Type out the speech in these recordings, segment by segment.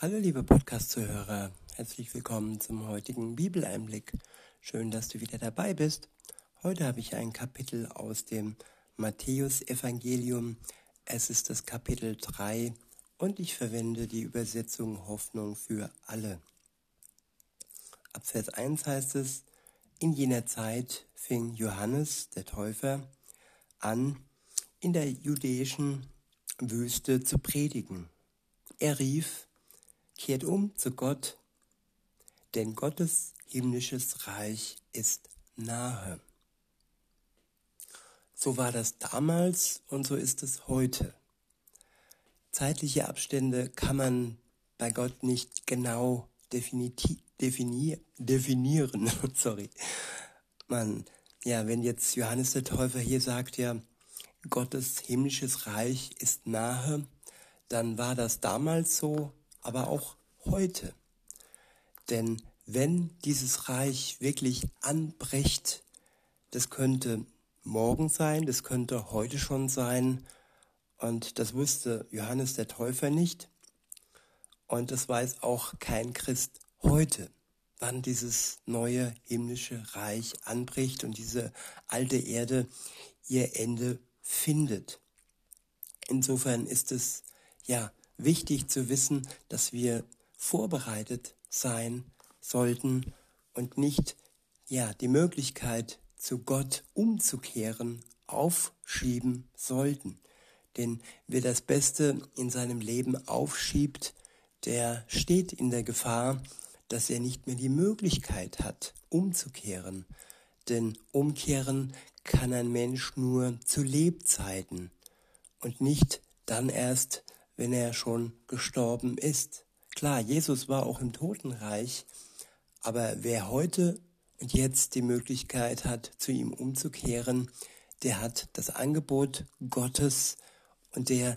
Hallo liebe Podcast-Zuhörer, herzlich willkommen zum heutigen Bibeleinblick. Schön, dass du wieder dabei bist. Heute habe ich ein Kapitel aus dem Matthäus-Evangelium. Es ist das Kapitel 3 und ich verwende die Übersetzung Hoffnung für alle. Ab Vers 1 heißt es, in jener Zeit fing Johannes, der Täufer, an, in der judäischen Wüste zu predigen. Er rief, kehrt um zu Gott, denn Gottes himmlisches Reich ist nahe. So war das damals und so ist es heute. Zeitliche Abstände kann man bei Gott nicht genau definieren. Sorry. Man, ja, wenn jetzt Johannes der Täufer hier sagt, ja, Gottes himmlisches Reich ist nahe, dann war das damals so, aber auch heute. Denn wenn dieses Reich wirklich anbricht, das könnte morgen sein, das könnte heute schon sein, und das wusste Johannes der Täufer nicht, und das weiß auch kein Christ heute, wann dieses neue himmlische Reich anbricht und diese alte Erde ihr Ende findet. Insofern ist es ja wichtig zu wissen, dass wir vorbereitet sein sollten und nicht ja die Möglichkeit zu Gott umzukehren aufschieben sollten. Denn wer das Beste in seinem Leben aufschiebt, der steht in der Gefahr, dass er nicht mehr die Möglichkeit hat, umzukehren. Denn umkehren kann ein Mensch nur zu Lebzeiten und nicht dann erst, wenn er schon gestorben ist. Klar, Jesus war auch im Totenreich, aber wer heute und jetzt die Möglichkeit hat, zu ihm umzukehren, der hat das Angebot Gottes und der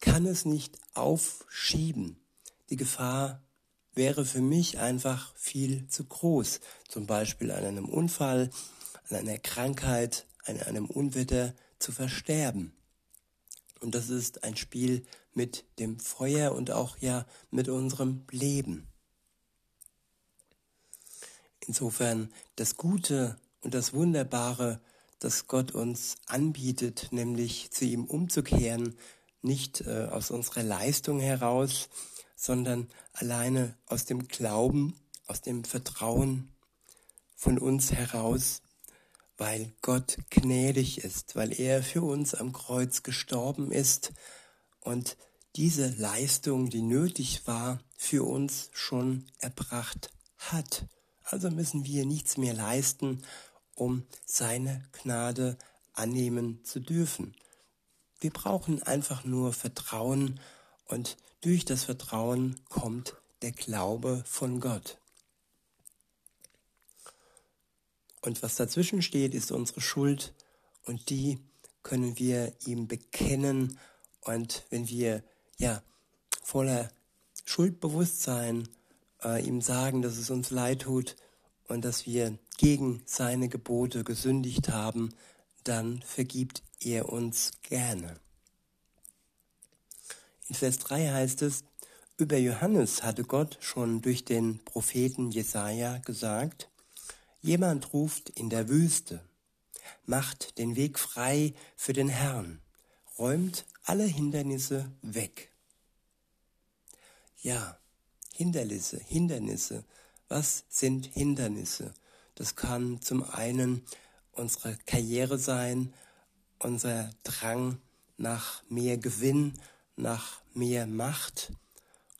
kann es nicht aufschieben. Die Gefahr wäre für mich einfach viel zu groß. Zum Beispiel an einem Unfall, an einer Krankheit, an einem Unwetter zu versterben. Und das ist ein Spiel mit dem Feuer und auch ja mit unserem Leben. Insofern das Gute und das Wunderbare, das Gott uns anbietet, nämlich zu ihm umzukehren, nicht äh, aus unserer Leistung heraus, sondern alleine aus dem Glauben, aus dem Vertrauen von uns heraus weil Gott gnädig ist, weil er für uns am Kreuz gestorben ist und diese Leistung, die nötig war, für uns schon erbracht hat. Also müssen wir nichts mehr leisten, um seine Gnade annehmen zu dürfen. Wir brauchen einfach nur Vertrauen und durch das Vertrauen kommt der Glaube von Gott. Und was dazwischen steht, ist unsere Schuld und die können wir ihm bekennen. Und wenn wir ja voller Schuldbewusstsein äh, ihm sagen, dass es uns leid tut und dass wir gegen seine Gebote gesündigt haben, dann vergibt er uns gerne. In Vers 3 heißt es, über Johannes hatte Gott schon durch den Propheten Jesaja gesagt, Jemand ruft in der Wüste, macht den Weg frei für den Herrn, räumt alle Hindernisse weg. Ja, Hindernisse, Hindernisse. Was sind Hindernisse? Das kann zum einen unsere Karriere sein, unser Drang nach mehr Gewinn, nach mehr Macht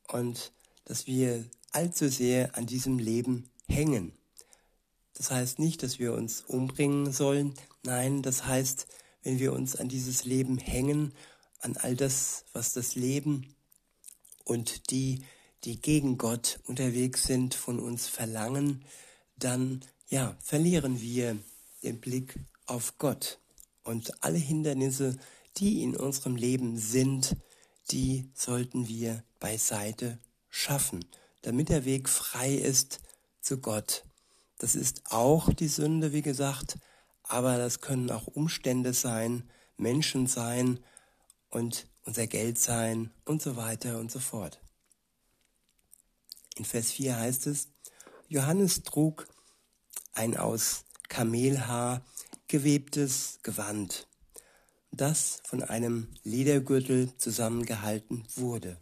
und dass wir allzu sehr an diesem Leben hängen. Das heißt nicht, dass wir uns umbringen sollen. Nein, das heißt, wenn wir uns an dieses Leben hängen, an all das, was das Leben und die, die gegen Gott unterwegs sind, von uns verlangen, dann ja, verlieren wir den Blick auf Gott. Und alle Hindernisse, die in unserem Leben sind, die sollten wir beiseite schaffen, damit der Weg frei ist zu Gott. Das ist auch die Sünde, wie gesagt, aber das können auch Umstände sein, Menschen sein und unser Geld sein und so weiter und so fort. In Vers 4 heißt es, Johannes trug ein aus Kamelhaar gewebtes Gewand, das von einem Ledergürtel zusammengehalten wurde.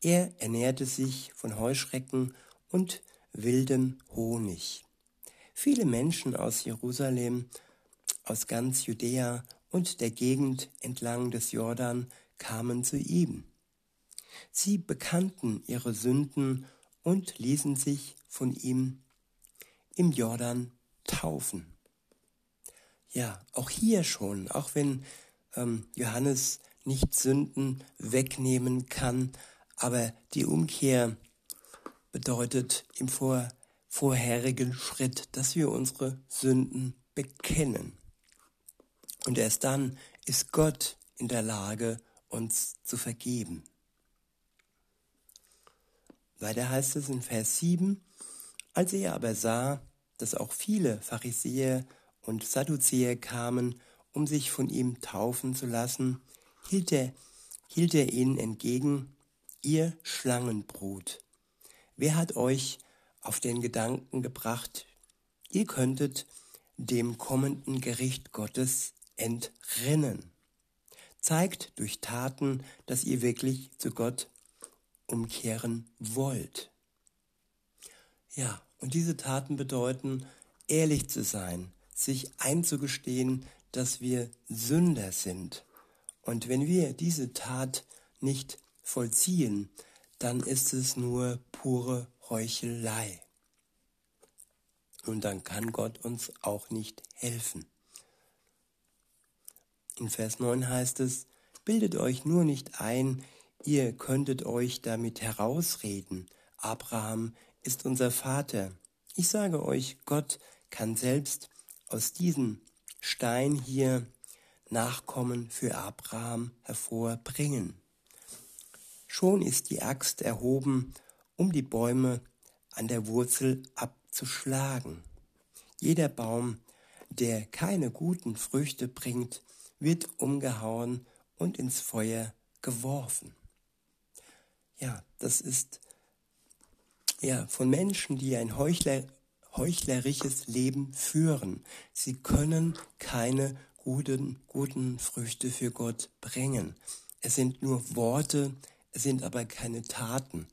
Er ernährte sich von Heuschrecken und wildem Honig. Viele Menschen aus Jerusalem, aus ganz Judäa und der Gegend entlang des Jordan kamen zu ihm. Sie bekannten ihre Sünden und ließen sich von ihm im Jordan taufen. Ja, auch hier schon, auch wenn ähm, Johannes nicht Sünden wegnehmen kann, aber die Umkehr bedeutet im vor, vorherigen Schritt, dass wir unsere Sünden bekennen. Und erst dann ist Gott in der Lage, uns zu vergeben. Weiter heißt es in Vers 7, als er aber sah, dass auch viele Pharisäer und Sadduzäer kamen, um sich von ihm taufen zu lassen, hielt er, hielt er ihnen entgegen, ihr Schlangenbrut. Wer hat euch auf den Gedanken gebracht, ihr könntet dem kommenden Gericht Gottes entrinnen? Zeigt durch Taten, dass ihr wirklich zu Gott umkehren wollt. Ja, und diese Taten bedeuten, ehrlich zu sein, sich einzugestehen, dass wir Sünder sind. Und wenn wir diese Tat nicht vollziehen, dann ist es nur pure Heuchelei. Und dann kann Gott uns auch nicht helfen. In Vers 9 heißt es, bildet euch nur nicht ein, Ihr könntet euch damit herausreden, Abraham ist unser Vater. Ich sage euch, Gott kann selbst aus diesem Stein hier Nachkommen für Abraham hervorbringen. Schon ist die Axt erhoben, um die Bäume an der Wurzel abzuschlagen. Jeder Baum, der keine guten Früchte bringt, wird umgehauen und ins Feuer geworfen. Ja, das ist ja von Menschen, die ein Heuchler, heuchlerisches Leben führen. Sie können keine guten, guten Früchte für Gott bringen. Es sind nur Worte, es sind aber keine Taten.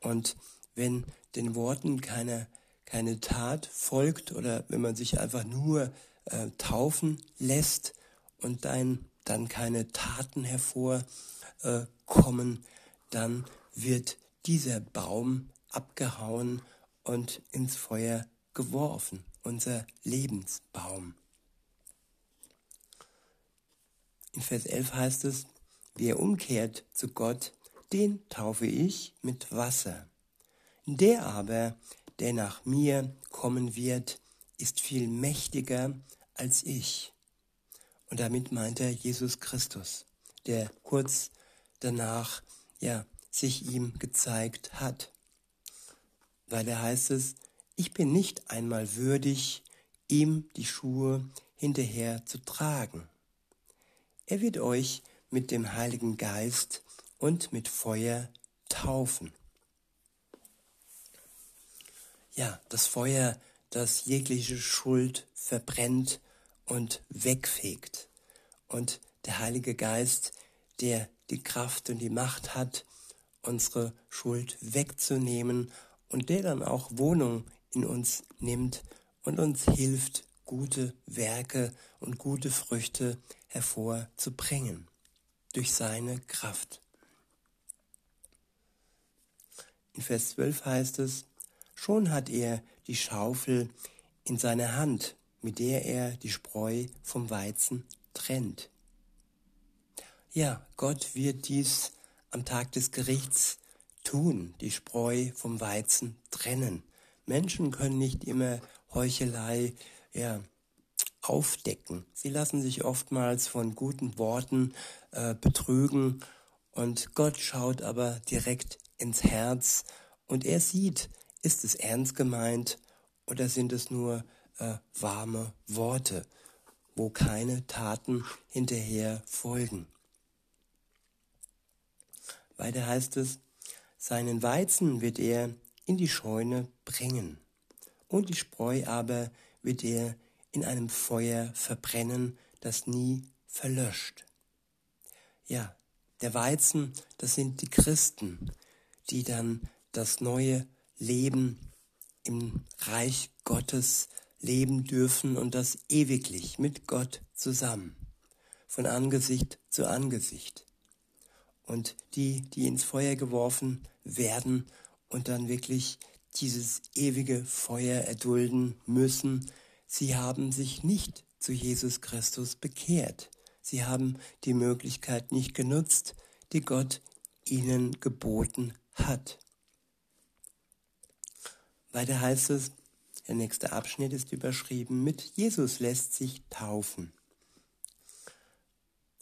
Und wenn den Worten keine, keine Tat folgt oder wenn man sich einfach nur äh, taufen lässt und dann, dann keine Taten hervorkommen, äh, dann wird dieser Baum abgehauen und ins Feuer geworfen, unser Lebensbaum. In Vers 11 heißt es, wer umkehrt zu Gott, den taufe ich mit Wasser. Der aber, der nach mir kommen wird, ist viel mächtiger als ich. Und damit meint er Jesus Christus, der kurz danach ja sich ihm gezeigt hat. Weil er heißt es, ich bin nicht einmal würdig, ihm die Schuhe hinterher zu tragen. Er wird euch mit dem Heiligen Geist und mit Feuer taufen. Ja, das Feuer, das jegliche Schuld verbrennt und wegfegt. Und der Heilige Geist, der die Kraft und die Macht hat, unsere Schuld wegzunehmen und der dann auch Wohnung in uns nimmt und uns hilft, gute Werke und gute Früchte hervorzubringen durch seine Kraft. In Vers 12 heißt es, schon hat er die Schaufel in seiner Hand, mit der er die Spreu vom Weizen trennt. Ja, Gott wird dies am Tag des Gerichts tun, die Spreu vom Weizen trennen. Menschen können nicht immer Heuchelei ja, aufdecken. Sie lassen sich oftmals von guten Worten äh, betrügen und Gott schaut aber direkt ins Herz und er sieht, ist es ernst gemeint oder sind es nur äh, warme Worte, wo keine Taten hinterher folgen. Weiter heißt es, seinen Weizen wird er in die Scheune bringen. Und die Spreu aber wird er in einem Feuer verbrennen, das nie verlöscht. Ja, der Weizen, das sind die Christen, die dann das neue Leben im Reich Gottes leben dürfen und das ewiglich mit Gott zusammen, von Angesicht zu Angesicht. Und die, die ins Feuer geworfen werden und dann wirklich dieses ewige Feuer erdulden müssen, sie haben sich nicht zu Jesus Christus bekehrt. Sie haben die Möglichkeit nicht genutzt, die Gott ihnen geboten hat. Weiter heißt es, der nächste Abschnitt ist überschrieben mit Jesus lässt sich taufen.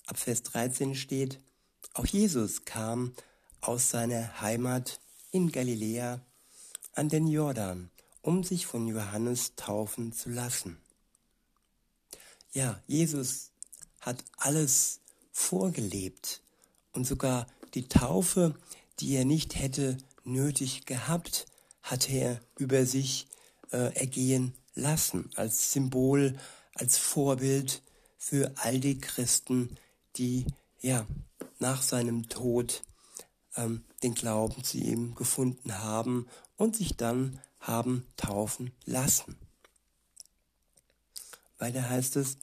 Ab Vers 13 steht, auch Jesus kam aus seiner Heimat in Galiläa an den Jordan, um sich von Johannes taufen zu lassen. Ja, Jesus hat alles vorgelebt und sogar die Taufe, die er nicht hätte nötig gehabt, hat er über sich äh, ergehen lassen, als Symbol, als Vorbild für all die Christen, die ja nach seinem Tod ähm, den Glauben zu ihm gefunden haben und sich dann haben taufen lassen. Weiter heißt es,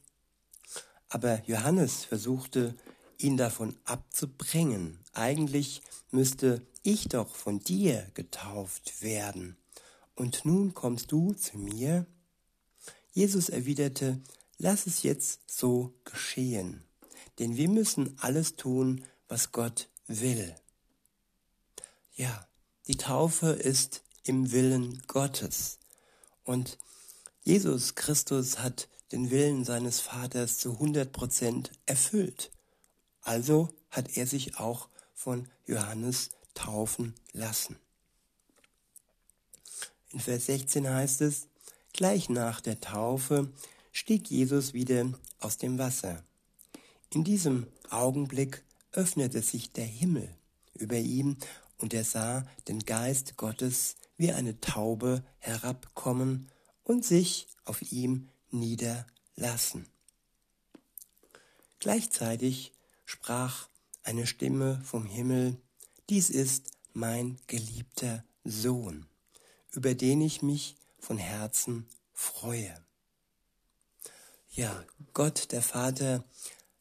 aber Johannes versuchte, ihn davon abzubringen. Eigentlich müsste ich doch von dir getauft werden. Und nun kommst du zu mir? Jesus erwiderte, lass es jetzt so geschehen, denn wir müssen alles tun, was Gott will. Ja, die Taufe ist im Willen Gottes. Und Jesus Christus hat den Willen seines Vaters zu 100 Prozent erfüllt. Also hat er sich auch von Johannes taufen lassen. In Vers 16 heißt es, gleich nach der Taufe stieg Jesus wieder aus dem Wasser. In diesem Augenblick öffnete sich der Himmel über ihm und er sah den Geist Gottes wie eine Taube herabkommen und sich auf ihm niederlassen. Gleichzeitig sprach eine Stimme vom Himmel, dies ist mein geliebter Sohn, über den ich mich von Herzen freue. Ja, Gott der Vater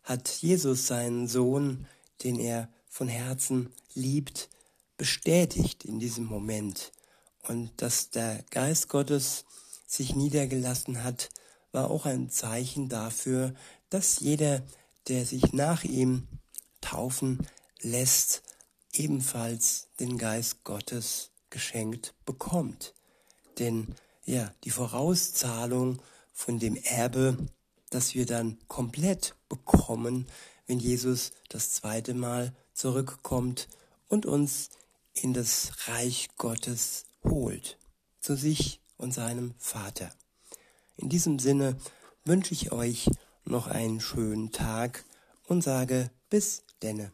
hat Jesus seinen Sohn, den er von Herzen liebt, bestätigt in diesem Moment. Und dass der Geist Gottes sich niedergelassen hat, war auch ein Zeichen dafür, dass jeder, der sich nach ihm taufen lässt, ebenfalls den Geist Gottes geschenkt bekommt. Denn ja, die Vorauszahlung von dem Erbe, das wir dann komplett bekommen, wenn Jesus das zweite Mal zurückkommt und uns in das Reich Gottes holt, zu sich und seinem Vater. In diesem Sinne wünsche ich euch noch einen schönen Tag und sage bis denne.